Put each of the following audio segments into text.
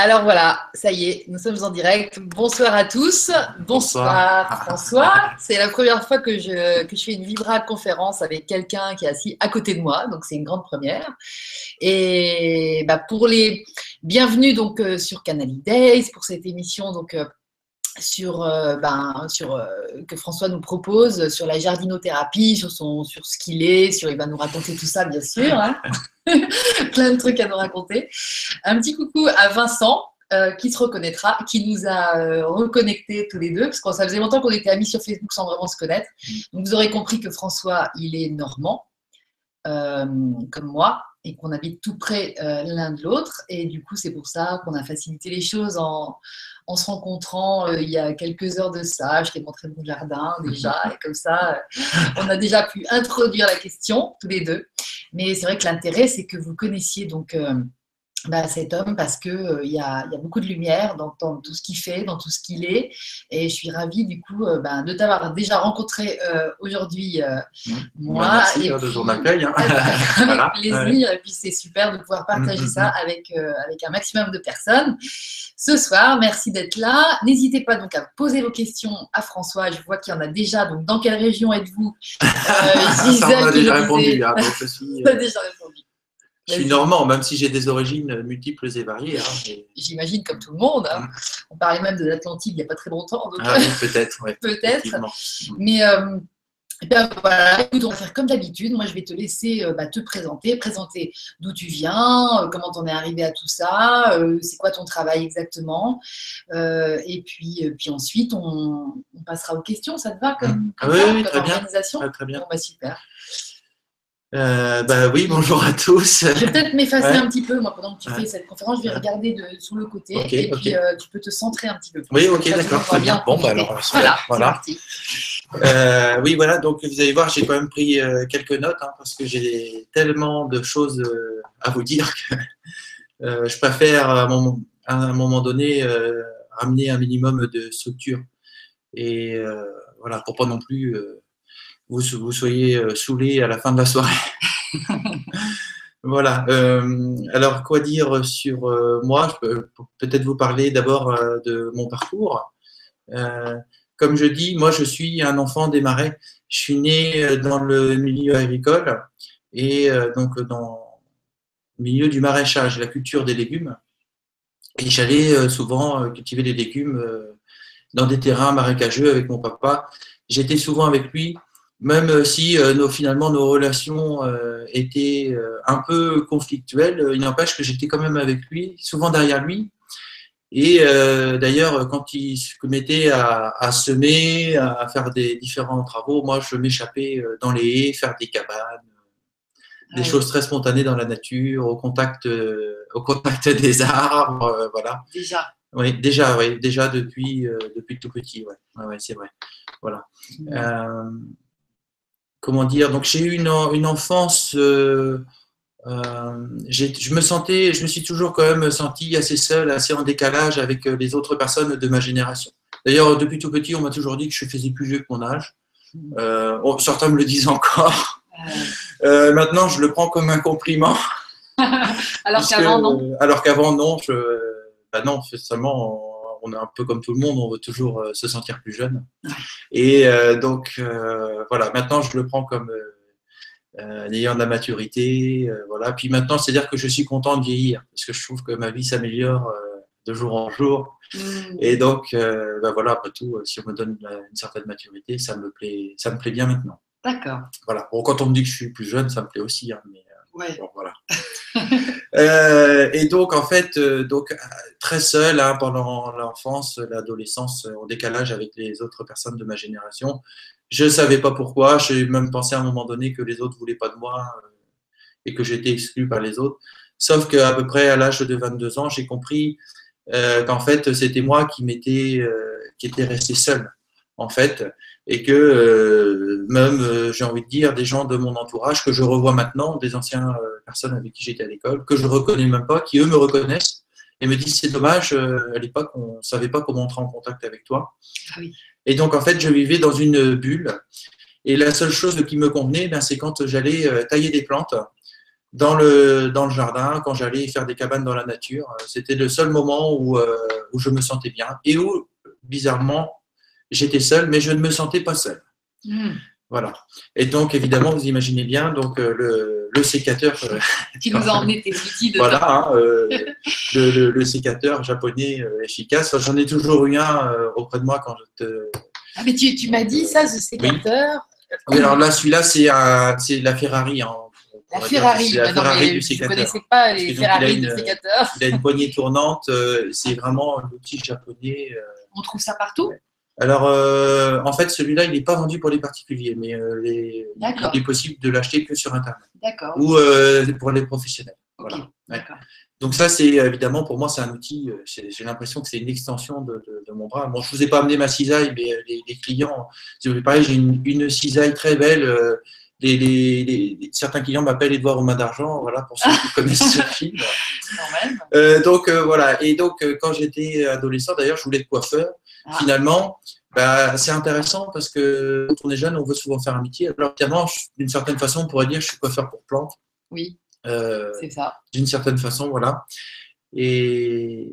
Alors voilà, ça y est, nous sommes en direct. Bonsoir à tous. Bonsoir, François. C'est la première fois que je, que je fais une Vibra conférence avec quelqu'un qui est assis à côté de moi, donc c'est une grande première. Et bah, pour les bienvenus donc euh, sur Canal Days pour cette émission donc euh, sur, euh, ben, sur que François nous propose sur la jardinothérapie, sur son sur ce qu'il est, sur il va nous raconter tout ça bien sûr. Hein. plein de trucs à nous raconter. Un petit coucou à Vincent. Euh, qui se reconnaîtra, qui nous a euh, reconnectés tous les deux, parce que ça faisait longtemps qu'on était amis sur Facebook sans vraiment se connaître. Donc vous aurez compris que François, il est normand, euh, comme moi, et qu'on habite tout près l'un de l'autre. Et du coup, c'est pour ça qu'on a facilité les choses en, en se rencontrant euh, il y a quelques heures de ça. Je t'ai montré mon jardin déjà, et comme ça, euh, on a déjà pu introduire la question tous les deux. Mais c'est vrai que l'intérêt, c'est que vous connaissiez donc euh, bah, cet homme parce qu'il euh, y, a, y, a, beaucoup de lumière dans, tout ce qu'il fait, dans tout ce qu'il est. Et je suis ravie du coup euh, bah, de t'avoir déjà rencontré euh, aujourd'hui, mmh. moi. Merci et hein, de ton accueil. Hein. avec plaisir. Et puis c'est super de pouvoir partager mmh, mmh, ça avec, avec un maximum de personnes ce soir. Merci d'être là. N'hésitez pas donc à poser vos questions à François. Je vois qu'il y en a déjà. Donc dans quelle région êtes-vous? Ça, on a déjà répondu. Hein, on a déjà répondu. Je suis normand, même si j'ai des origines multiples et variées. Hein, J'imagine comme tout le monde. Hein. Mm. On parlait même de l'Atlantique il n'y a pas très longtemps. Ah oui, peut-être. peut-être. Mais euh, ben voilà, on va faire comme d'habitude. Moi, je vais te laisser euh, bah, te présenter, présenter d'où tu viens, euh, comment tu en es arrivé à tout ça, c'est quoi ton travail exactement. et puis, puis ensuite, on, passera aux questions. Ça te va comme, mm. oui, très bien. Très, bien. Bon, bah, super. Euh, bah oui, bonjour à tous. Je vais peut-être m'effacer un petit peu, moi, pendant que tu fais cette conférence. Je vais regarder de, sur le côté et puis euh, tu peux te centrer un petit peu. Oui, ok, d'accord, très bien. Bon, bah alors, voilà. voilà. Euh, oui, voilà, donc vous allez voir, j'ai quand même pris euh, quelques notes hein, parce que j'ai tellement de choses euh, à vous dire que je préfère à, un moment donné amener un minimum de structure. Et voilà, pour pas non plus vous, soyez euh, saoulé à la fin de la soirée. voilà. Euh, alors, quoi dire sur euh, moi? Je peux peut-être vous parler d'abord de mon parcours. comme je dis, moi, je suis un enfant des marais. Je suis né dans le milieu agricole et donc dans le milieu du maraîchage, la culture des légumes. Et j'allais souvent cultiver des légumes dans des terrains marécageux avec mon papa. J'étais souvent avec lui même euh, si euh, nos, finalement nos relations euh, étaient un peu conflictuelles, il n'empêche que j'étais quand même avec lui, souvent derrière lui. Et d'ailleurs, quand il se mettait à, à, semer, à faire des différents travaux, moi, je m'échappais dans les haies, faire des cabanes, des choses très spontanées dans la nature, au contact, au contact des arbres, voilà. Déjà. Oui, déjà, oui, déjà depuis, depuis tout petit, ouais, ouais, c'est vrai, voilà. Mmh comment dire, donc j'ai eu une, une enfance, euh, euh, je me sentais, je me suis toujours quand même senti assez seul, assez en décalage avec euh, les autres personnes de ma génération. D'ailleurs, depuis tout petit, on m'a toujours dit que je faisais plus vieux que mon âge. certains me le disent encore. maintenant, je le prends comme un compliment. alors qu'avant, non. Alors qu'avant, non. Je, bah non, seulement on est un peu comme tout le monde, on veut toujours euh, se sentir plus jeune. Et euh, donc, euh, voilà, maintenant, je le prends comme ayant de la maturité. voilà. Puis maintenant, c'est-à-dire que je suis content de vieillir, parce que je trouve que ma vie s'améliore de jour en jour. Mm. Et donc, ben voilà, après tout, si on me donne une certaine maturité, ça me plaît, ça me plaît bien maintenant. D'accord. Voilà. Bon, quand on me dit que je suis plus jeune, ça me plaît aussi. Hein, mais, voilà. Euh, et donc, en fait, euh, donc, très seul hein, pendant l'enfance, l'adolescence, en décalage avec les autres personnes de ma génération. Je ne savais pas pourquoi. J'ai même pensé à un moment donné que les autres ne voulaient pas de moi euh, et que j'étais exclu par les autres. Sauf qu'à peu près à l'âge de 22 ans, j'ai compris qu'en fait, c'était moi qui, m'étais, qui était resté seul, en fait, et que euh, même, euh, j'ai envie de dire, des gens de mon entourage que je revois maintenant, des anciennes euh, personnes avec qui j'étais à l'école, que je ne reconnais même pas, qui eux me reconnaissent et me disent c'est dommage, à l'époque on ne savait pas comment entrer en contact avec toi. Ah et donc en fait je vivais dans une bulle et la seule chose qui me convenait, ben, c'est quand j'allais tailler des plantes dans le, dans le jardin, quand j'allais faire des cabanes dans la nature. C'était le seul moment où, où je me sentais bien et où, bizarrement, j'étais seul, mais je ne me sentais pas seul. Hmm. Voilà. Et donc, évidemment, vous imaginez bien, donc le, le sécateur. qui nous a emmené tes outils de Voilà, hein, le, le, sécateur japonais efficace. J'en ai toujours eu un auprès de moi quand je te. Ah, mais tu, tu m'as dit ça, ce sécateur. Oui, alors là, celui-là, c'est la Ferrari. Hein, la Ferrari, la Ferrari du sécateur. Je ne connaissais pas les Ferrari du sécateur. Il a une poignée tournante, euh, c'est vraiment l'outil japonais. Euh. On trouve ça partout? Alors, euh, en fait, celui-là, il n'est pas vendu pour les particuliers, mais il est possible de l'acheter que sur Internet. D'accord. Ou pour les professionnels. Voilà. Donc ça, c'est évidemment pour moi, c'est un outil. J'ai l'impression que c'est une extension de, mon bras. Bon, je vous ai pas amené ma cisaille, mais les, clients, si vous pareil, j'ai une, une, cisaille très belle les, certains clients m'appellent Edouard aux mains d'argent, voilà, pour ceux qui connaissent ce film. Euh, donc euh, voilà, et donc euh, quand j'étais adolescent, d'ailleurs, je voulais être coiffeur. Ah. Finalement, bah, c'est intéressant parce que quand on est jeune, on veut souvent faire un métier. Alors évidemment, d'une certaine façon, on pourrait dire que je suis coiffeur pour plantes. Oui, c'est ça. D'une certaine façon, voilà. Et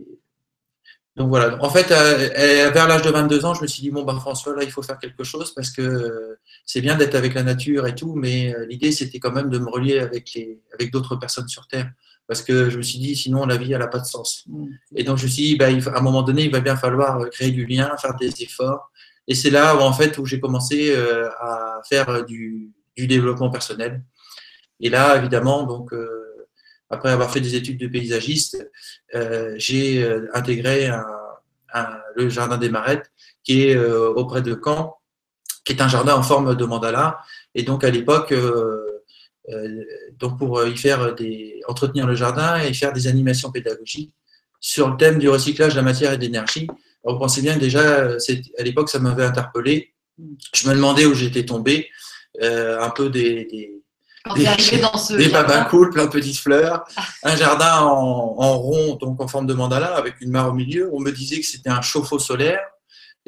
donc voilà. En fait, euh, vers l'âge de 22 ans, je me suis dit bon bah François, là il faut faire quelque chose parce que c'est bien d'être avec la nature et tout, mais euh, l'idée c'était quand même de me relier avec les avec d'autres personnes sur terre parce que je me suis dit sinon la vie elle n'a pas de sens. Mmh. Et donc je me suis dit bah, à un moment donné il va bien falloir euh, créer du lien, faire des efforts. Et c'est là où en fait où j'ai commencé à faire du, du, développement personnel. Et là évidemment donc après avoir fait des études de paysagiste, euh, j'ai euh, intégré le jardin des Marettes, qui est euh, auprès de Caen, qui est un jardin en forme de mandala. Et donc à l'époque, donc pour y faire des, entretenir le jardin et faire des animations pédagogiques sur le thème du recyclage de la matière et de l'énergie. Vous pensez bien que déjà, à l'époque, ça m'avait interpellé. Je me demandais où j'étais tombé, un peu des, des, dans ce des cool, plein de petites fleurs, un jardin en, rond, donc en forme de mandala, avec une mare au milieu. On me disait que c'était un chauffe-eau solaire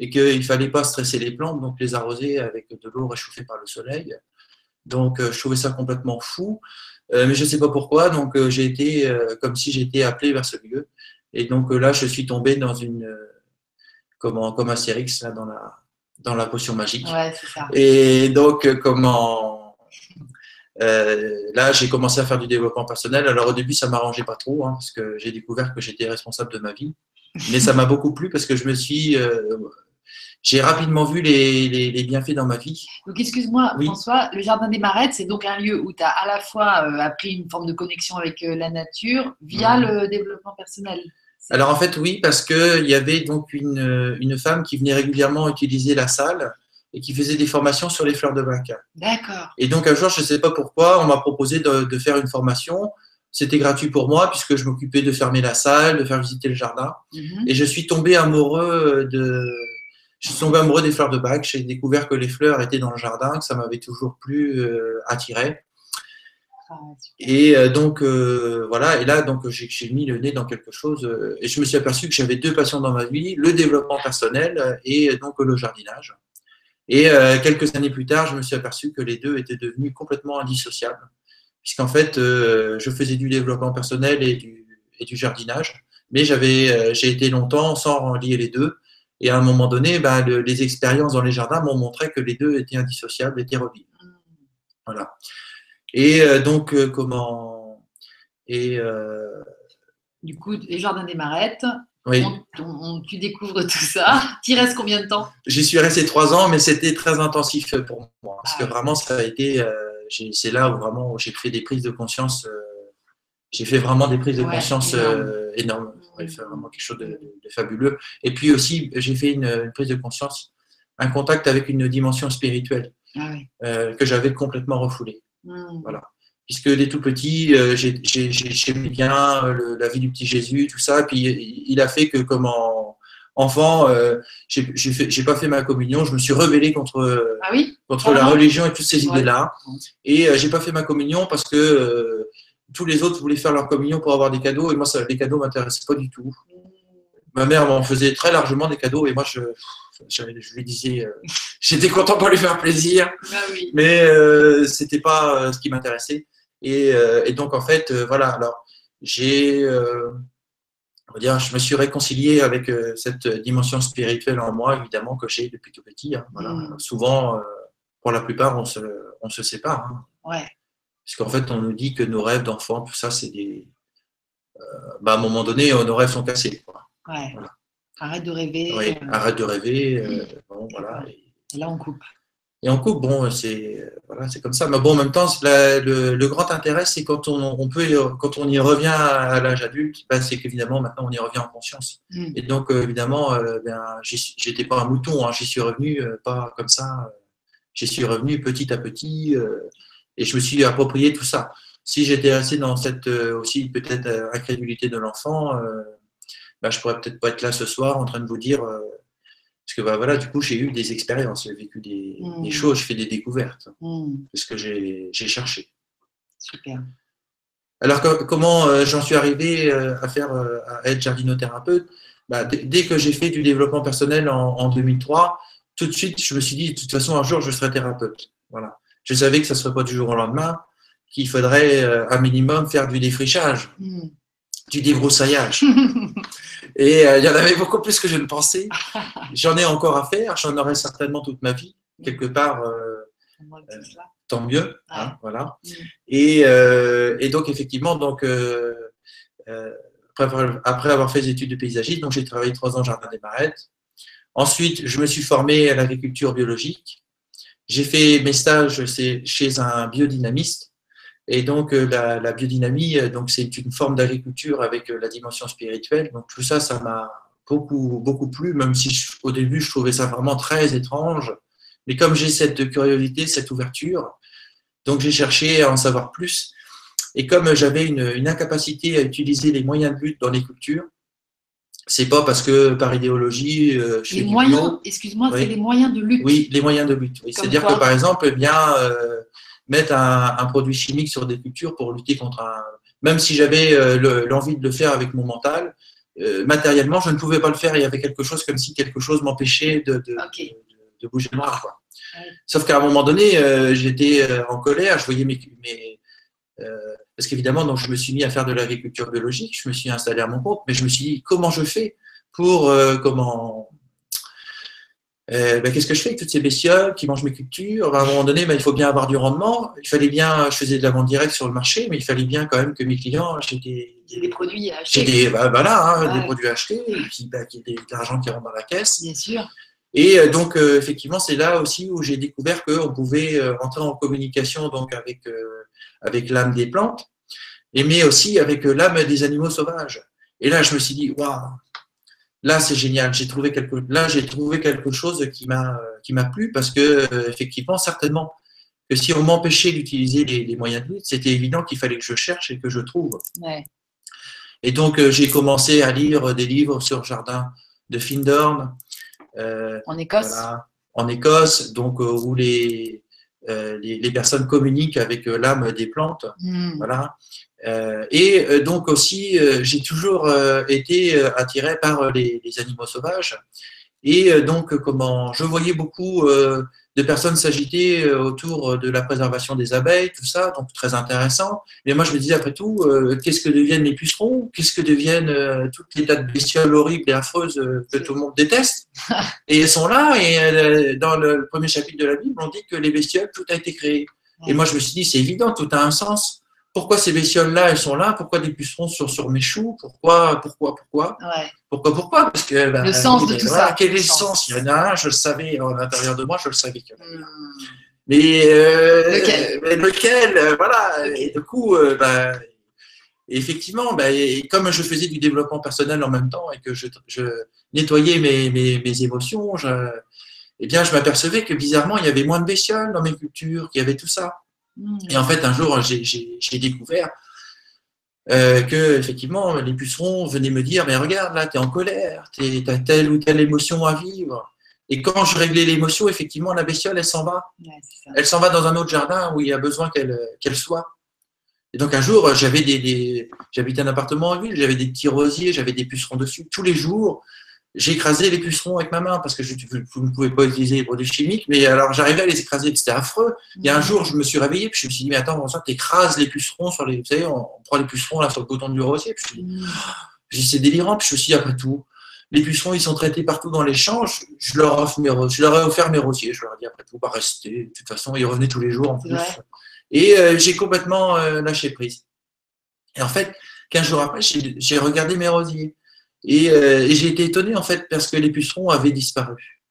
et qu'il ne fallait pas stresser les plantes, donc les arroser avec de l'eau réchauffée par le soleil. Donc euh, je trouvais ça complètement fou, euh, mais je ne sais pas pourquoi. Donc euh, j'ai été comme si j'étais appelé vers ce lieu. Et donc là, je suis tombé dans une comment comme Astérix là dans la dans la potion magique. Ouais, ça. Et donc comment euh, là, j'ai commencé à faire du développement personnel. Alors au début, ça m'arrangeait pas trop hein, parce que j'ai découvert que j'étais responsable de ma vie. Mais ça m'a beaucoup plu parce que je me suis, euh, j'ai rapidement vu les, les, bienfaits dans ma vie. Donc excuse-moi, François, le jardin des Marettes, c'est donc un lieu où tu as à la fois euh, appris une forme de connexion avec la nature via le développement personnel. Alors en fait, oui, parce qu'il y avait donc une, une femme qui venait régulièrement utiliser la salle et qui faisait des formations sur les fleurs de bac. D'accord. Et donc un jour, je ne sais pas pourquoi, on m'a proposé de, faire une formation. C'était gratuit pour moi puisque je m'occupais de fermer la salle, de faire visiter le jardin. Mhm. Et je suis tombé amoureux de, je suis tombé amoureux des fleurs de bac. J'ai découvert que les fleurs étaient dans le jardin, que ça m'avait toujours plus euh, attiré. Ah, et euh, donc euh, voilà, et là donc j'ai mis le nez dans quelque chose et je me suis aperçu que j'avais deux passions dans ma vie, le développement personnel et donc le jardinage. Et euh, quelques années plus tard, je me suis aperçu que les deux étaient devenus complètement indissociables, puisqu'en fait, euh, je faisais du développement personnel et du, et du jardinage, mais j'avais, euh, j'ai été longtemps sans lier les deux. Et à un moment donné, bah, les expériences dans les jardins m'ont montré que les deux étaient indissociables, étaient reliés. Voilà. Et donc, comment Et du coup, les jardins des Marettes, oui. tu découvres tout ça. Tu restes combien de temps? J'y suis resté trois ans, mais c'était très intensif pour moi. Parce que ah. vraiment, ça a été. Euh, c'est là où vraiment j'ai fait des prises de conscience. Euh, j'ai fait vraiment des prises de conscience euh, énormes. J'ai fait vraiment quelque chose de, fabuleux. Et puis aussi, j'ai fait une, prise de conscience, un contact avec une dimension spirituelle ah que j'avais complètement refoulée. Hmm. Voilà puisque dès tout petit, euh, j'aimais bien euh, la vie du petit Jésus, tout ça. Puis il a fait que, comme enfant, euh, j'ai pas fait ma communion. Je me suis rebellé contre, ah contre la religion et toutes ces idées-là. Et j'ai pas fait ma communion parce que tous les autres voulaient faire leur communion pour avoir des cadeaux. Et moi, ça, les cadeaux m'intéressaient pas du tout. Ma mère m'en faisait très largement des cadeaux. Et moi, je, je, lui disais, j'étais content pour lui faire plaisir. Ah mais ce c'était pas ce qui m'intéressait. Et, et donc, en fait, voilà, alors, j'ai dire, je me suis réconcilié avec euh, cette dimension spirituelle en moi, évidemment, que j'ai depuis tout petit. Hein, mm. Souvent, euh, pour la plupart, on se, on se sépare. Hein. Ouais. Parce qu'en fait, on nous dit que nos rêves d'enfants, tout ça, c'est des. Euh, bah, à un moment donné, nos rêves sont cassés. Ouais. Arrête de rêver. Oui, arrête de rêver. bon, voilà. Et là, on coupe. Et en couple, bon, c'est voilà, c'est comme ça. Mais bon, en même temps, le, grand intérêt, c'est quand on, peut, quand on y revient à l'âge adulte, ben, c'est qu'évidemment maintenant on y revient en conscience. Mm. Et donc euh, évidemment, euh, ben, j'étais pas un mouton, hein, j'y suis revenu euh, pas comme ça. J'y suis revenu petit à petit et je me suis approprié tout ça. Si j'étais resté dans cette aussi peut-être incrédulité de l'enfant, ben, je pourrais peut-être pas être là ce soir en train de vous dire parce que bah, voilà, du coup, j'ai eu des expériences, j'ai vécu des, mmh. choses, je fais des découvertes. Mmh. C'est ce que j'ai cherché. Super. Alors, comment euh, j'en suis arrivé euh, à faire euh, à être jardinothérapeute? Bah, Dès que j'ai fait du développement personnel en, 2003, tout de suite, je me suis dit, de toute façon, un jour, je serai thérapeute. Voilà. Je savais que ça ne serait pas du jour au lendemain, qu'il faudrait un minimum faire du défrichage, mmh. du débroussaillage. Et euh, il y en avait beaucoup plus que je ne pensais. J'en ai encore à faire, j'en aurai certainement toute ma vie, quelque part. Euh, euh, tant mieux, hein, voilà. Mm. Et, et, donc effectivement, donc après, avoir fait des études de paysagisme, donc j'ai travaillé trois ans au jardin des Marettes. Ensuite, je me suis formé à l'agriculture biologique. J'ai fait mes stages chez un biodynamiste et donc, euh, la, biodynamie, euh, c'est une forme d'agriculture avec euh, la dimension spirituelle. Donc, tout ça, ça m'a beaucoup, beaucoup plu, même si au début, je trouvais ça vraiment très étrange. Mais comme j'ai cette curiosité, cette ouverture, donc j'ai cherché à en savoir plus. Et comme j'avais une, incapacité à utiliser les moyens de lutte dans les cultures, c'est pas parce que par idéologie, je les moyens, excuse-moi, c'est les moyens de lutte. Oui, les moyens de lutte. C'est-à-dire que par exemple, eh bien, mettre un, produit chimique sur des cultures pour lutter contre un. Même si j'avais euh, l'envie de le faire avec mon mental, euh, matériellement, je ne pouvais pas le faire. Il y avait quelque chose comme si quelque chose m'empêchait de, de, bouger le bras. Quoi. Sauf qu'à un moment donné, euh, j'étais en colère, je voyais mes. mes parce qu'évidemment, donc, je me suis mis à faire de l'agriculture biologique, je me suis installé à mon compte, mais je me suis dit comment je fais pour comment euh, ben, qu'est-ce que je fais avec toutes ces bestioles qui mangent mes cultures? À un moment donné, ben, il faut bien avoir du rendement. Il fallait bien, je faisais de la vente directe sur le marché, mais il fallait bien quand même que mes clients achètent des, des produits à acheter. Des, ben, hein, des produits à acheter, et puis qu'il y ait de l'argent qui rentre dans la caisse. Bien sûr. Et euh, donc, euh, effectivement, c'est là aussi où j'ai découvert qu'on pouvait entrer en communication donc, avec, avec l'âme des plantes, mais aussi avec l'âme des animaux sauvages. Et là, je me suis dit, waouh, là c'est génial. J'ai trouvé quelque, là j'ai trouvé quelque chose qui m'a qui m'a plu parce que euh, effectivement certainement que si on m'empêchait d'utiliser les, moyens de lutte, c'était évident qu'il fallait que je cherche et que je trouve. Et donc euh, j'ai commencé à lire des livres sur le jardin de Findorn. Euh, en Écosse. en Écosse, donc où les, les, personnes communiquent avec l'âme des plantes. Hmm. Voilà. Euh, et euh, donc aussi, euh, j'ai toujours été attiré par les, animaux sauvages. Et donc, comment je voyais beaucoup de personnes s'agiter autour de la préservation des abeilles, tout ça, donc très intéressant. Mais moi, je me disais après tout, qu'est-ce que deviennent les pucerons? Qu'est-ce que deviennent toutes les tas de bestioles horribles et affreuses que tout le monde déteste? Et elles sont là, et dans le premier chapitre de la Bible, on dit que les bestioles, tout a été créé. Et moi, je me suis dit, c'est évident, tout a un sens pourquoi ces bestioles-là, elles sont là? Pourquoi des pucerons sont sur mes choux? Pourquoi, pourquoi, pourquoi? Pourquoi, pourquoi? Parce que bah, le sens de tout ça. Quel est le sens? Il y en a un, je le savais, à l'intérieur de moi, je le savais qu'il y en avait hmm. Mais, euh, lequel, mais lequel? Euh, Voilà. Et du coup, euh, bah, effectivement, bah, comme je faisais du développement personnel en même temps et que je, nettoyais mes, mes, émotions, je, eh bien, je m'apercevais que bizarrement, il y avait moins de bestioles dans mes cultures, qu'il y avait tout ça. Et en fait, un jour, j'ai découvert euh, que effectivement, les pucerons venaient me dire, mais regarde, là, tu es en colère, tu as telle ou telle émotion à vivre. Et quand je réglais l'émotion, effectivement, la bestiole, elle s'en va. elle s'en va dans un autre jardin où il y a besoin qu'elle soit. Et donc un jour, j'avais des, j'habitais un appartement en ville, j'avais des petits rosiers, j'avais des pucerons dessus. Tous les jours, j'ai écrasé les pucerons avec ma main parce que je, vous ne pouvez pas utiliser les produits chimiques, mais alors j'arrivais à les écraser, c'était affreux. Il y a un jour, je me suis réveillé, puis je me suis dit, mais attends, tu écrases les pucerons sur les. Vous savez, on, prend les pucerons là sur le coton du rosier, puis je c'est délirant, puis je me suis dit, après tout, les pucerons, ils sont traités partout dans les champs, je, leur, offre mes, je leur ai offert mes rosiers, je leur ai dit, après tout, pas rester, de toute façon, ils revenaient tous les jours en plus. Et euh, j'ai complètement euh, lâché prise. Et en fait, 15 jours après, j'ai regardé mes rosiers. Euh, et, j'ai été étonné en fait parce que les pucerons avaient disparu.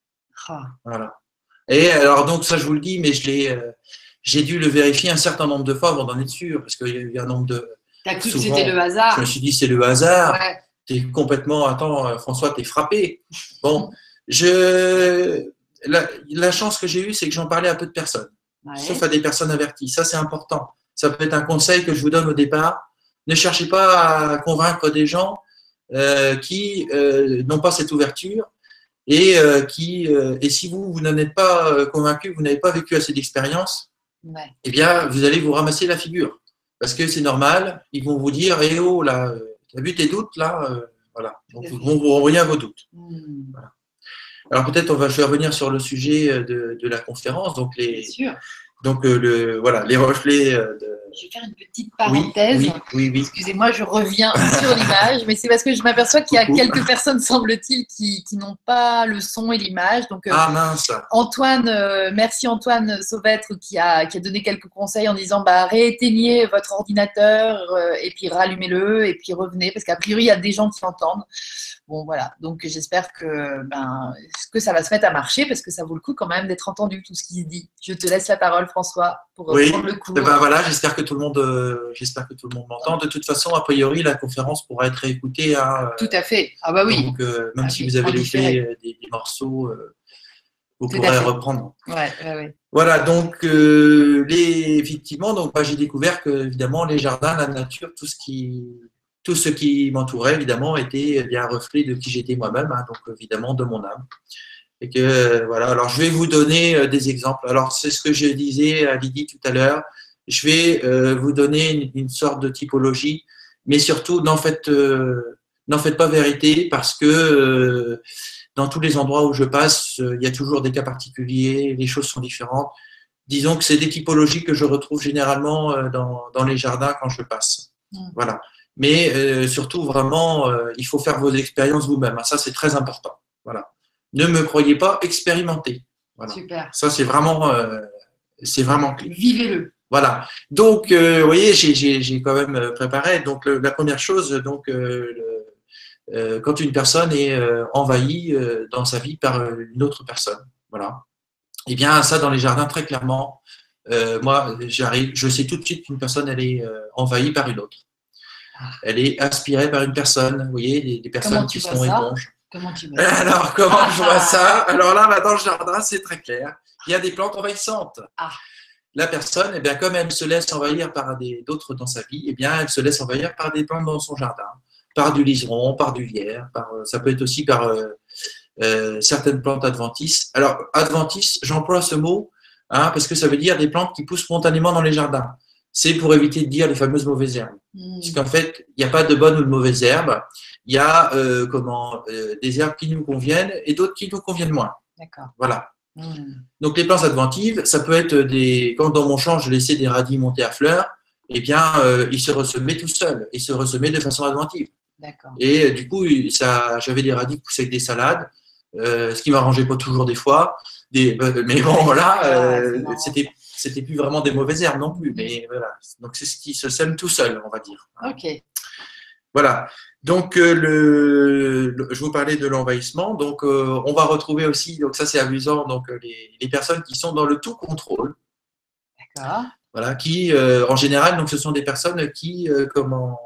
Ah. Voilà. Et alors donc ça je vous le dis, mais je l'ai, euh, j'ai dû le vérifier un certain nombre de fois avant d'en être sûr parce qu'il y a eu un nombre de. T'as cru que c'était le hasard. Je me suis dit c'est le hasard. Ouais. T'es complètement. Attends euh, François, t'es frappé. Bon, je la, chance que j'ai eue, c'est que j'en parlais à peu de personnes, sauf à des personnes averties. Ça c'est important. Ça peut être un conseil que je vous donne au départ. Ne cherchez pas à convaincre des gens qui euh, n'ont pas cette ouverture et euh, qui et si vous vous n'en êtes pas convaincu, vous n'avez pas vécu assez d'expérience, eh bien vous allez vous ramasser la figure parce que c'est normal. Ils vont vous dire eh oh là, as vu tes doutes là, voilà. Donc ils vont vous renvoyer à vos doutes. Hmm. Alors peut-être on va je vais revenir sur le sujet de, de la conférence. Donc les, donc le voilà les reflets de je vais faire une petite parenthèse. Oui, oui, Excusez-moi, je reviens sur l'image, mais c'est parce que je m'aperçois qu'il y a quelques personnes, semble-t-il, qui, n'ont pas le son et l'image. Donc, euh, ah mince. Antoine, euh, merci Antoine Sauvêtre qui a, qui a donné quelques conseils en disant bah, rééteignez votre ordinateur euh, et puis rallumez-le et puis revenez, parce qu'a priori, il y a des gens qui entendent. Bon, voilà. Donc, j'espère que, ben, que ça va se mettre à marcher parce que ça vaut le coup quand même d'être entendu tout ce qui se dit. Je te laisse la parole, François, pour oui. le coup. Eh ben, voilà, j'espère que tout le monde, euh, j'espère que tout le monde m'entend. De toute façon, a priori, la conférence pourra être réécoutée. Hein, tout à fait. Ah bah oui. Donc, euh, même ah, si vous avez loupé euh, des, des, morceaux, vous pourrez reprendre. Ouais, ouais, Voilà, donc les, effectivement, donc j'ai découvert que évidemment les jardins, la nature, tout ce qui tout ce qui m'entourait, évidemment, était bien un reflet de qui j'étais moi-même, hein, donc évidemment de mon âme. Et que voilà, alors je vais vous donner euh, des exemples. Alors c'est ce que je disais à Lydie tout à l'heure. Je vais euh, vous donner une, sorte de typologie, mais surtout n'en faites, euh, n'en faites pas vérité parce que dans tous les endroits où je passe, il y a toujours des cas particuliers, les choses sont différentes. Disons que c'est des typologies que je retrouve généralement dans, dans les jardins quand je passe. Mmh. Voilà mais euh, surtout vraiment, euh, il faut faire vos expériences vous-même. Ça, c'est très important. Voilà. Ne me croyez pas, expérimentez. Voilà. Super. Ça, c'est vraiment, euh, c'est vraiment clé. Vivez-le. Voilà. Donc, vous voyez, j'ai quand même préparé. Donc, la première chose, donc, quand une personne est envahie dans sa vie par une autre personne, voilà. Eh bien, ça, dans les jardins, très clairement, moi, j'arrive, je sais tout de suite qu'une personne, elle est envahie par une autre elle est aspirée par une personne. Vous voyez, des, personnes qui sont éponges. Comment tu vois Alors, comment je vois ça? Alors là, dans le jardin, c'est très clair. Il y a des plantes envahissantes. Ah. La personne, eh bien, comme elle se laisse envahir par d'autres dans sa vie, eh bien, elle se laisse envahir par des plantes dans son jardin, par du liseron, par du lierre, par, euh, ça peut être aussi par euh, euh, certaines plantes adventices. Alors, adventices, j'emploie ce mot hein, parce que ça veut dire des plantes qui poussent spontanément dans les jardins c'est pour éviter de dire les fameuses mauvaises herbes. Hmm. Parce qu'en fait, il n'y a pas de bonnes ou de mauvaises herbes. Il y a euh, comment, des herbes qui nous conviennent et d'autres qui nous conviennent moins. D'accord. Voilà. Donc les plantes adventives, ça peut être des. Quand dans mon champ, je laissais des radis monter à fleurs, eh bien, euh, ils se ressemaient tout seuls. Ils se ressemaient de façon adventive. D'accord. Et du coup, ça, j'avais des radis poussés avec des salades, ce qui m'arrangeait pas toujours des fois. Des, mais bon, voilà, c'était c'était plus vraiment des mauvaises herbes non plus, mais voilà. Donc c'est ce qui se sème tout seul, on va dire. Ok. Voilà. Donc euh, le, je vous parlais de l'envahissement. Donc euh, on va retrouver aussi, donc ça c'est amusant, donc euh, les, personnes qui sont dans le tout contrôle. D'accord. Voilà, qui en général, donc ce sont des personnes qui comment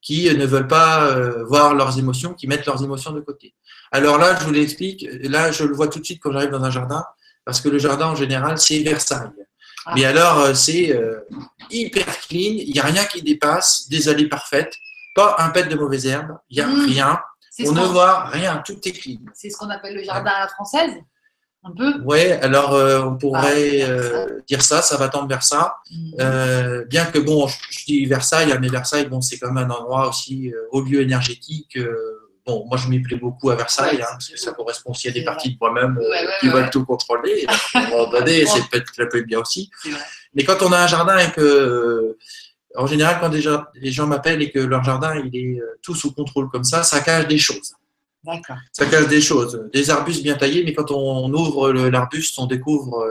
qui ne veulent pas voir leurs émotions, qui mettent leurs émotions de côté. Alors là, je vous l'explique. Là, je le vois tout de suite quand j'arrive dans un jardin, parce que le jardin en général, c'est Versailles. Mais alors, c'est hyper clean, il n'y a rien qui dépasse, des allées parfaites, pas un pet de mauvaises herbes, il n'y a mmh. rien. On ne voit rien, tout est clean. C'est ce qu'on appelle le jardin à la française un peu Oui, alors euh, on pourrait dire ça, ça va tendre vers ça. Mmh. bien que, bon, je, dis Versailles, mais Versailles, bon, c'est quand même un endroit aussi, au lieu énergétique, bon, moi je m'y plais beaucoup à Versailles, hein, parce que ça correspond aussi à des parties de moi-même qui veulent tout contrôler. à un moment donné, c'est peut-être peut bien aussi. Mais quand on a un jardin et que, en général, quand déjà les gens m'appellent et que leur jardin il est tout sous contrôle comme ça, ça cache des choses. Ça cache des choses. Des arbustes bien taillés, mais quand on ouvre l'arbuste, on découvre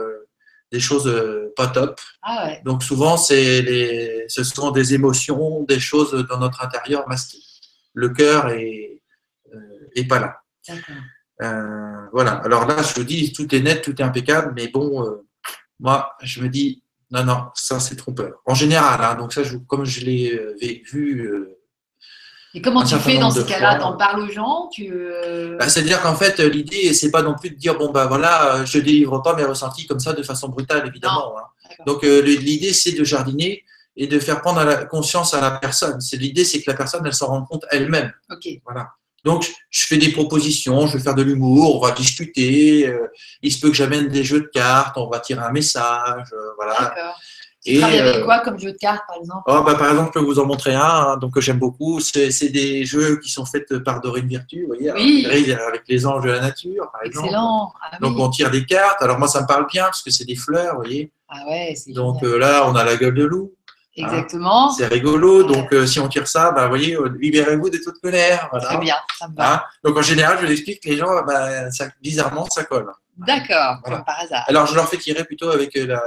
des choses euh, pas top. Ah Donc souvent, c'est les, ce sont des émotions, des choses dans notre intérieur masquées. Le cœur est, euh, pas là. Euh, voilà. Alors là, je vous dis, tout est net, tout est impeccable, mais bon, moi, je me dis, non, non, ça c'est trompeur. En général, hein, donc ça, je, comme je l'ai vu et comment tu fais dans ces cas-là? T'en parles aux gens? Tu... Euh, bah, C'est-à-dire qu'en fait, l'idée, c'est pas non plus de dire bon ben voilà, euh, je délivre pas mes ressentis comme ça de façon brutale, évidemment. Hein. Donc euh, l'idée, c'est de jardiner et de faire prendre la conscience à la personne. C'est l'idée, c'est que la personne, elle s'en rende compte elle-même. Ok. Voilà. Donc, je fais des propositions, je vais faire de l'humour, on va discuter. il se peut que j'amène des jeux de cartes, on va tirer un message, voilà. D'accord. Tu travailles avec euh, quoi comme jeu de cartes, par exemple? Oh, bah, Par exemple, je peux vous en montrer un hein, donc, que j'aime beaucoup. C'est des jeux qui sont faits par Dorine Virtu, vous voyez, avec, les anges de la nature, par exemple. Excellent. Ah donc, on tire des cartes. Alors, moi, ça me parle bien parce que c'est des fleurs, vous voyez. Ah ouais, Donc euh, là, on a la gueule de loup. Hein. Exactement. c'est rigolo. Donc, euh, si on tire ça, bah, vous voyez, libérez-vous de toute colère. Voilà. Très bien, ça me va. Hein. donc, en général, je l'explique, les gens, bah, ça, bizarrement, ça colle. D'accord, par hasard. Alors, je leur fais tirer plutôt avec la,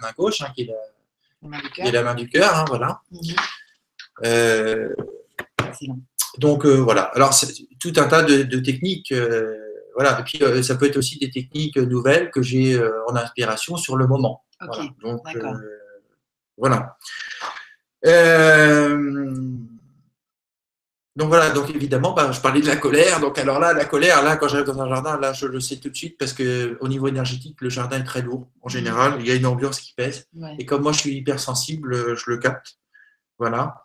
main gauche, qui est la, la main du cœur, hein, voilà. Mhm. Euh, donc euh, voilà. Alors c'est tout un tas de, techniques. Euh, voilà. Et puis ça peut être aussi des techniques nouvelles que j'ai en inspiration sur le moment. Voilà. Donc voilà. Donc voilà, donc évidemment, bah, je parlais de la colère. Donc alors là, la colère, là, quand j'arrive dans un jardin, là, je le sais tout de suite parce que au niveau énergétique, le jardin est très lourd en général. Il y a une ambiance qui pèse. Et comme moi, je suis hypersensible, je le capte. Voilà.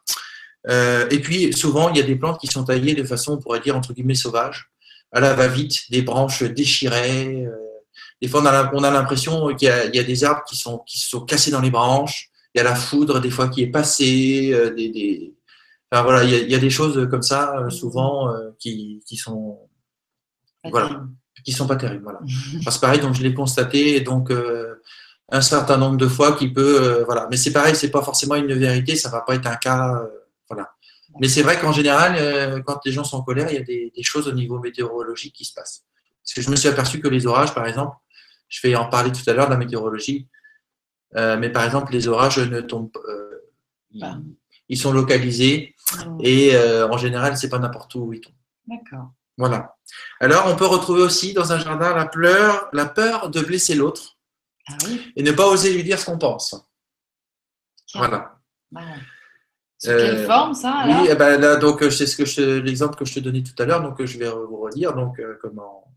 Euh, et puis souvent, il y a des plantes qui sont taillées de façon, on pourrait dire entre guillemets sauvage, à la va-vite, des branches déchirées. Euh, des fois, on a l'impression qu'il y, y, a des arbres qui sont qui sont cassés dans les branches. Il y a la foudre des fois qui est passée, euh, des, des voilà, il y, a des choses comme ça euh, souvent euh, qui, qui, sont voilà, qui sont pas terribles. Voilà. c'est pareil, donc je l'ai constaté, donc un certain nombre de fois qui peut, voilà. Mais c'est pareil, c'est pas forcément une vérité, ça va pas être un cas, voilà. Mais c'est vrai qu'en général, quand les gens sont en colère, il y a des, des, choses au niveau météorologique qui se passent. Parce que je me suis aperçu que les orages, par exemple, je vais en parler tout à l'heure de la météorologie, mais par exemple, les orages ne tombent, pas ils sont localisés mmh. et euh, en général, c'est pas n'importe où ils tombent. D'accord. Voilà. Alors, on peut retrouver aussi dans un jardin la, peur, la peur de blesser l'autre ah oui. et ne pas oser lui dire ce qu'on pense. Voilà. Bah Sous quelle euh, forme ça Oui, eh ben, là, donc c'est ce que l'exemple que je te donnais tout à l'heure, donc je vais vous redire. Donc euh, comment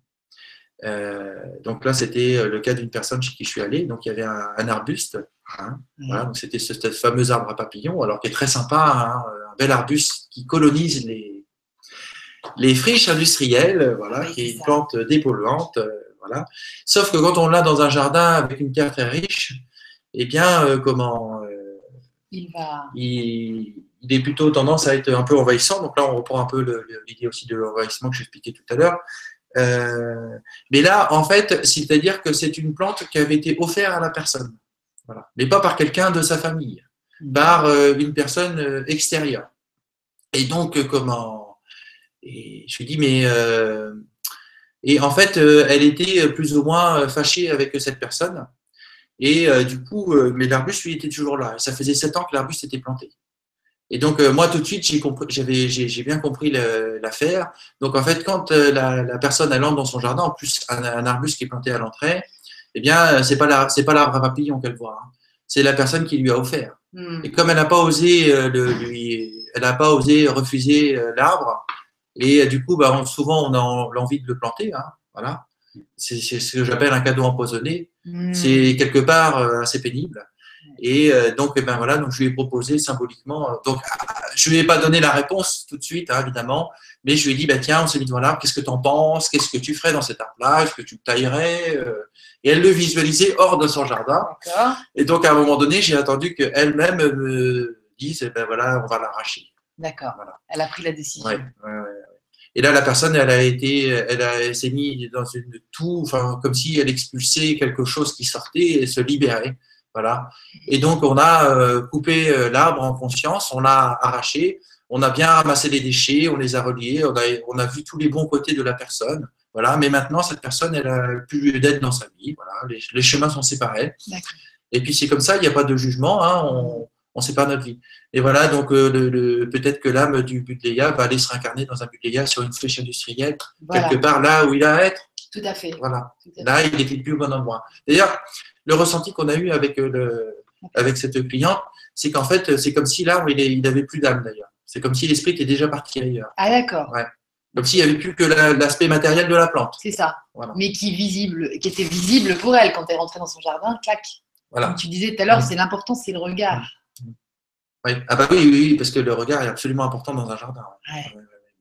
donc là, c'était le cas d'une personne chez qui je suis allé. Donc il y avait un arbuste Hein. donc c'était ce, fameux arbre à papillons, alors qui est très sympa, hein, un bel arbuste qui colonise les, les friches industrielles, voilà, qui est une plante dépolluante, euh, voilà. Sauf que quand on l'a dans un jardin avec une terre très riche, eh bien, euh, comment euh, il, va... il, est plutôt tendance à être un peu envahissant. Donc là, on reprend un peu l'idée aussi de l'envahissement que j'expliquais tout à l'heure. Mais là, en fait, c'est-à-dire que c'est une plante qui avait été offerte à la personne. Mais pas par quelqu'un de sa famille, par euh, une personne euh, extérieure. Et donc, euh, comment et Je lui dis, mais. et en fait, elle était plus ou moins fâchée avec cette personne. Et du coup, mais l'arbuste, lui, était toujours là. Ça faisait sept ans que l'arbuste était planté. Et donc, moi, tout de suite, j'ai, bien compris l'affaire. Donc, en fait, quand la, personne, elle entre dans son jardin, en plus, un arbuste qui est planté à l'entrée, eh bien, c'est pas la, c'est pas l'arbre à papillon qu'elle voit. Hein. C'est la personne qui lui a offert. Hmm. Et comme elle n'a pas osé euh, le, lui, elle n'a pas osé refuser euh, l'arbre, et euh, du coup, bah, souvent on a l'envie de le planter. Hein, voilà. C'est, ce que j'appelle un cadeau empoisonné. Hmm. C'est quelque part assez pénible. Et donc, eh ben voilà, donc je lui ai proposé symboliquement. Donc, je lui ai pas donné la réponse tout de suite, hein, évidemment, mais je lui ai dit, bah, tiens, on s'est mis devant l'arbre, qu'est-ce que tu en penses? Qu'est-ce que tu ferais dans cet arbre-là? Est-ce que tu le taillerais et elle le visualisait hors de son jardin. Et donc, à un moment donné, j'ai attendu qu'elle-même me dise, eh ben voilà, on va l'arracher. D'accord. Elle a pris la décision. Et là, la personne, elle a été, elle, a, s'est mise dans une toux, enfin, comme si elle expulsait quelque chose qui sortait et se libérait. Voilà. Et donc, on a euh, coupé euh, l'arbre en conscience, on l'a arraché, on a bien ramassé les déchets, on les a reliés, on a, on a vu tous les bons côtés de la personne. Voilà. Mais maintenant, cette personne, elle a plus d'aide dans sa vie. Voilà. Les, les chemins sont séparés. Et puis, c'est comme ça, il n'y a pas de jugement. Hein, on, on sépare notre vie. Et voilà, donc euh, le, peut-être que l'âme du Budléa va aller se réincarner dans un Budléa sur une flèche industrielle, quelque part là où il a à être. Tout à fait. Voilà. Là, il n'était plus au bon endroit. D'ailleurs, le ressenti qu'on a eu avec, euh, le, avec cette cliente, c'est qu'en fait, c'est comme si l'arbre, il n'avait plus d'âme d'ailleurs. C'est comme si l'esprit était déjà parti ailleurs. Ah d'accord. Ouais. Comme s'il n'y avait plus que l'aspect matériel de la plante. C'est ça. Mais qui, visible, qui était visible pour elle quand elle rentrée dans son jardin, clac. Voilà. Comme tu disais tout à l'heure, c'est l'important, c'est le regard. Oui. Ah bah oui, oui, parce que le regard est absolument important dans un jardin.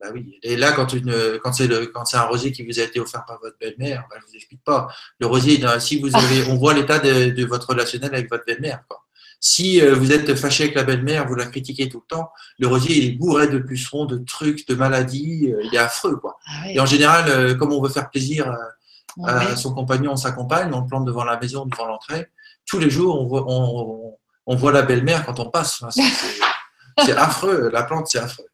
Bah oui. Et là, quand, une, quand c'est un rosier qui vous a été offert par votre belle-mère, bah, je ne vous explique pas. Le rosier, si vous avez, on voit l'état de, votre relationnel avec votre belle-mère. Si euh, vous êtes fâché avec la belle-mère, vous la critiquez tout le temps, le rosier, il est bourré de pucerons, de trucs, de maladies, euh, il est affreux. Quoi. Ah Et en général, euh, comme on veut faire plaisir à, son compagnon, sa compagne, on le plante devant la maison, devant l'entrée. Tous les jours, on, voit, on, on voit la belle-mère quand on passe. C'est affreux, la plante, c'est affreux.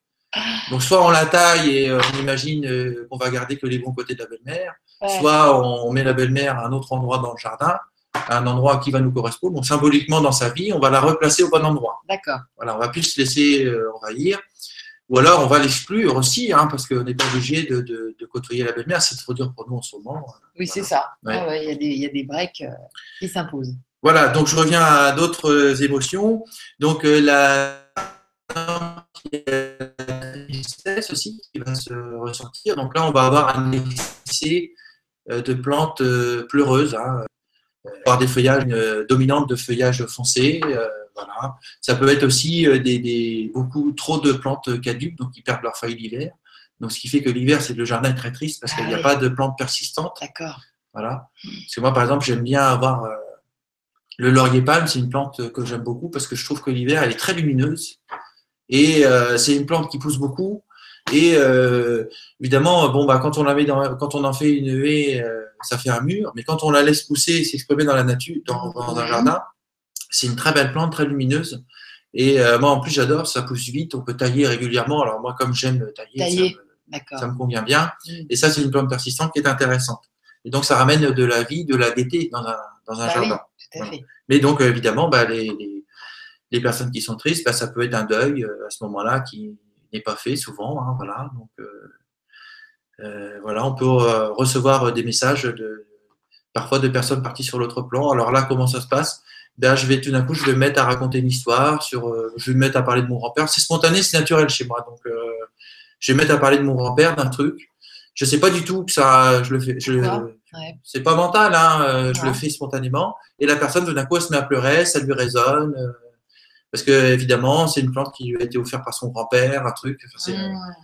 Donc, soit on la taille et euh, on imagine euh, qu'on va garder que les bons côtés de la belle-mère, soit on met la belle-mère à un autre endroit dans le jardin, à un endroit qui va nous correspondre. Donc, symboliquement, dans sa vie, on va la replacer au bon endroit. D'accord. Voilà, on va plus se laisser euh, envahir. Ou alors, on va l'exclure aussi, hein, parce qu'on n'est pas obligé de, côtoyer la belle-mère. C'est trop dur pour nous en ce moment. Oui, c'est ça. Ah il y, a des breaks qui s'imposent. Voilà, donc je reviens à d'autres émotions. Donc la aussi qui va se ressentir. Donc là, on va avoir un excès euh, de plantes pleureuses, hein, avoir des feuillages dominantes de feuillage foncé. voilà. Ça peut être aussi des, beaucoup trop de plantes caduques, donc qui perdent leurs feuilles l'hiver. Donc ce qui fait que l'hiver, c'est le jardin est très triste parce qu'il n'y a ah pas de plantes persistantes. D'accord. Voilà. Parce que moi, par exemple, j'aime bien avoir le laurier palme, c'est une plante que j'aime beaucoup parce que je trouve que l'hiver, elle est très lumineuse. Et euh, c'est une plante qui pousse beaucoup. Et euh, évidemment, bon, bah, quand, on la met dans, quand on en fait une haie, euh, ça fait un mur. Mais quand on la laisse pousser, s'exprimer dans la nature, dans, un jardin, c'est une très belle plante, très lumineuse. Et moi, en plus, j'adore, ça pousse vite. On peut tailler régulièrement. Alors moi, comme j'aime tailler, ça, me, convient bien. Mm. Et ça, c'est une plante persistante qui est intéressante. Et donc, ça ramène de la vie, de la gaieté dans un, dans un bah jardin. Mais donc, évidemment, bah, les, les, personnes qui sont tristes, bah, ça peut être un deuil euh, à ce moment-là qui n'est pas fait souvent. Hein, voilà. Donc, euh, euh, voilà, on peut recevoir des messages de, parfois de personnes parties sur l'autre plan. Alors là, comment ça se passe? Ben, je vais tout d'un coup, je vais me mettre à raconter une histoire, sur, je vais me mettre à parler de mon grand-père. C'est spontané, c'est naturel chez moi. Donc, je vais me mettre à parler de mon grand-père, d'un truc. Je sais pas du tout que ça, je le fais. Je, C'est pas mental, hein, euh, je le fais spontanément. Et la personne, tout d'un coup, elle se met à pleurer, ça lui résonne. Parce que, évidemment, c'est une plante qui lui a été offerte par son grand-père, un truc. Enfin, mmh,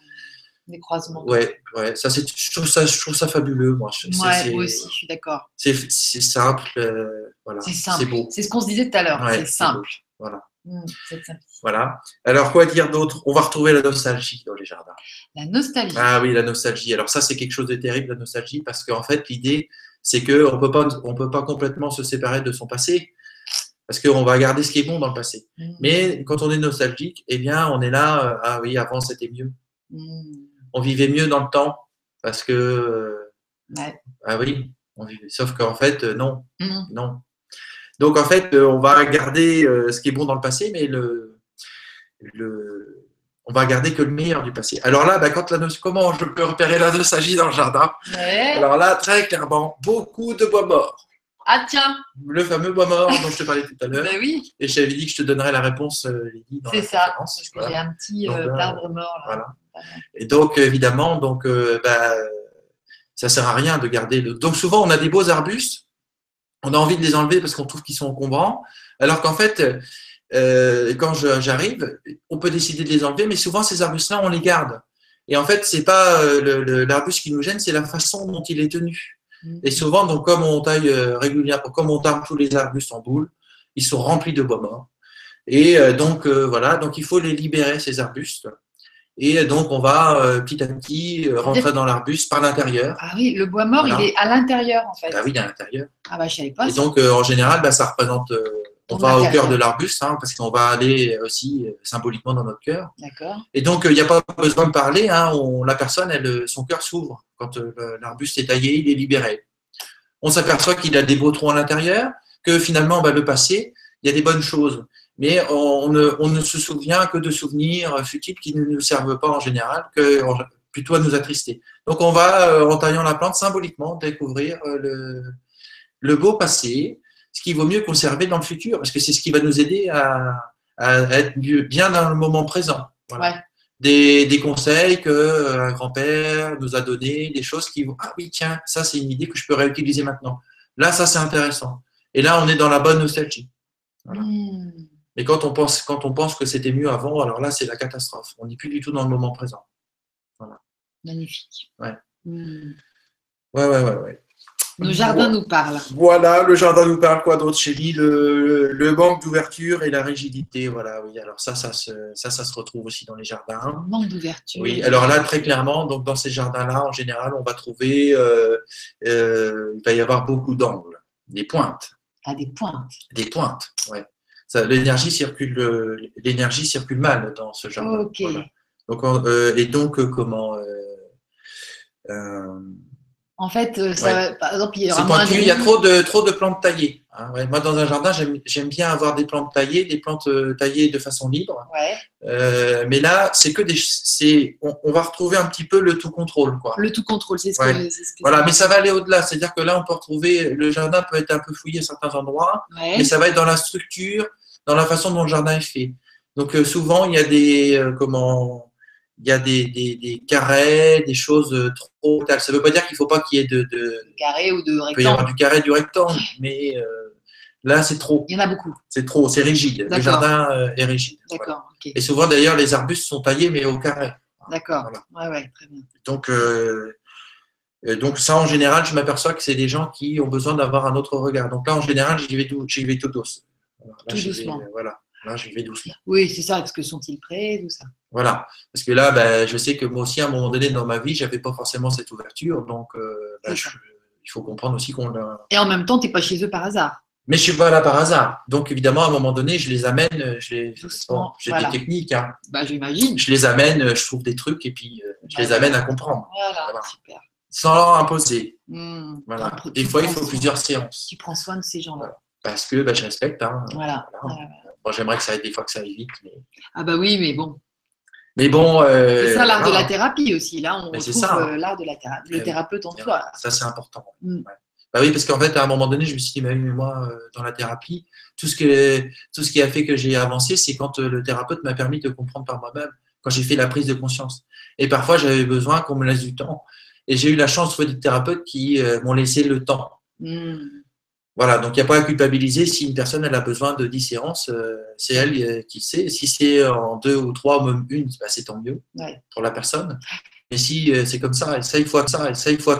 des croisements. Ouais, ouais. Ça, c'est, je, trouve ça, je trouve ça fabuleux, moi. moi aussi, je suis d'accord. C'est, simple. Euh, voilà. C'est simple. C'est beau. C'est ce qu'on se disait tout à l'heure. c'est simple. Voilà. Mmh, voilà. Alors, quoi dire d'autre? On va retrouver la nostalgie dans les jardins. La nostalgie. Ah oui, la nostalgie. Alors ça, c'est quelque chose de terrible, la nostalgie, parce qu'en fait, l'idée, c'est qu'on on peut pas complètement se séparer de son passé, parce qu'on va garder ce qui est bon dans le passé. Mmh. Mais quand on est nostalgique, eh bien, on est là. Euh, ah oui, avant c'était mieux. Mmh. On vivait mieux dans le temps, parce que. Ah oui, on vivait. Sauf qu'en fait, euh, non, non. Donc en fait, euh, on va garder euh, ce qui est bon dans le passé, mais le, le, on va garder que le meilleur du passé. Alors là, bah, quand la comment je peux repérer la nostalgie dans le jardin? Alors là, très clairement, beaucoup de bois morts. Ah tiens Le fameux bois mort dont je te parlais tout à l'heure. Ben oui. Et je t'avais dit que je te donnerais la réponse, euh, C'est ça, parce que j'ai un petit arbre mort. Voilà. Et donc, évidemment, donc, bah, ça sert à rien de garder. Le... Donc souvent, on a des beaux arbustes on a envie de les enlever parce qu'on trouve qu'ils sont encombrants. Alors qu'en fait, euh, quand j'arrive, on peut décider de les enlever, mais souvent ces arbustes-là, on les garde. Et en fait, c'est pas euh, l'arbuste qui nous gêne, c'est la façon dont il est tenu. Mm. Et souvent, donc, comme on taille euh, régulièrement, comme on taille tous les arbustes en boule, ils sont remplis de bois mort. Et donc voilà, donc il faut les libérer ces arbustes. Et donc, on va euh, petit à petit euh, rentrer dans l'arbuste par l'intérieur. Ah oui, le bois mort, il est à l'intérieur en fait. Ah oui, à l'intérieur. Ah bah, je savais pas. Et donc, en général, bah, ça représente. On va au cœur de l'arbuste, hein, parce qu'on va aller aussi symboliquement dans notre cœur. Et donc, il n'y a pas besoin de parler. Hein, on, la personne, elle, son cœur s'ouvre quand l'arbuste est taillé, il est libéré. On s'aperçoit qu'il a des beaux trous à l'intérieur, que finalement, bah, le passé, il y a des bonnes choses mais on ne, se souvient que de souvenirs futiles qui ne nous servent pas en général, que plutôt à nous attrister. Donc on va, euh, en taillant la plante, symboliquement découvrir euh, le, beau passé, ce qui vaut mieux conserver dans le futur, parce que c'est ce qui va nous aider à, être bien dans le moment présent. Des, conseils que euh, un grand-père nous a donnés, des choses qui vont, ah oui, tiens, ça c'est une idée que je peux réutiliser maintenant. Là, ça c'est intéressant. Et là, on est dans la bonne nostalgie. Hmm. Mais quand on pense, quand on pense que c'était mieux avant, alors là, c'est la catastrophe. On n'est plus du tout dans le moment présent. Magnifique. Ouais. Hmm. Ouais, ouais, ouais, ouais. Le jardin nous parle. Voilà, le jardin nous parle. Quoi d'autre, chérie? Le, le, manque d'ouverture et la rigidité. Voilà, oui. Alors ça, ça se, ça, ça se retrouve aussi dans les jardins. Manque d'ouverture. Oui. Alors là, très clairement, donc dans ces jardins-là, en général, on va trouver, euh, euh, il va y avoir beaucoup d'angles, des pointes. Ah, des pointes. Des pointes, ouais l'énergie circule, l'énergie circule mal dans ce genre. Donc, euh, et donc, comment En fait, par exemple, il y, il y a trop de, trop de plantes taillées. Hein, Moi, dans un jardin, j'aime bien avoir des plantes taillées, des plantes taillées de façon libre. mais là, c'est que des. On, on, va retrouver un petit peu le tout contrôle. Quoi. Le tout contrôle, c'est ce, que, Voilà, mais ça va aller au-delà. C'est-à-dire que là, on peut retrouver. Le jardin peut être un peu fouillé à certains endroits, mais ça va être dans la structure, dans la façon dont le jardin est fait. Donc euh, souvent, il y a des euh, comment il y a des, des, des, carrés, des choses euh, trop Ça ne veut pas dire qu'il ne faut pas qu'il y ait de, de carré ou de rectangle. Il peut y avoir du carré, du rectangle, mais là c'est trop. Il y en a beaucoup. C'est trop, c'est rigide. Le jardin est rigide. D'accord. Et souvent d'ailleurs, les arbustes sont taillés mais au carré. D'accord. Ouais, ouais, très bien. Donc donc ça, en général, je m'aperçois que c'est des gens qui ont besoin d'avoir un autre regard. Donc là, en général, j'y vais tout, j'y vais tout douce. Tout doucement. voilà, là, je vais doucement. Oui, c'est ça. Est-ce que sont-ils prêts Tout ça? Voilà. Parce que là, ben, je sais que moi aussi, à un moment donné dans ma vie, j'avais pas forcément cette ouverture. Donc, euh, ben, il faut comprendre aussi qu'on. Et en même temps, tu n'es pas chez eux par hasard. Mais je suis pas là par hasard. Donc évidemment, à un moment donné, je les amène. Je les... j'ai des techniques. Hein. Bah, j'imagine. Je les amène, je trouve des trucs et puis euh, je les amène à comprendre. Voilà, super. Sans leur imposer. Hmm. Voilà. Des fois, il faut plusieurs séances. Tu prends soin de ces gens-là parce que bah, je respecte. Hein. Voilà. Moi, j'aimerais que ça aille des fois que ça aille vite. Mais... Ah bah oui, mais bon. Mais bon. Euh, c'est ça l'art de la thérapie aussi. Là, on retrouve hein. euh, l'art de la thérapie, le thérapeute en soi. Ça, c'est important. Mm. Bah oui, parce qu'en fait, à un moment donné, je me suis dit, mais moi, euh, dans la thérapie, tout ce, que, tout ce qui a fait que j'ai avancé, c'est quand le thérapeute m'a permis de comprendre par moi-même, quand j'ai fait la prise de conscience. Et parfois, j'avais besoin qu'on me laisse du temps. Et j'ai eu la chance de trouver des thérapeutes qui m'ont laissé le temps. Mm. Voilà, donc il n'y a pas à culpabiliser. Si une personne elle a besoin de 10 séances, euh, c'est elle euh, qui sait. Si c'est en deux ou trois ou même une, bah, c'est tant mieux pour la personne. Mais si euh, c'est comme ça, et ça il faut ça, et ça il faut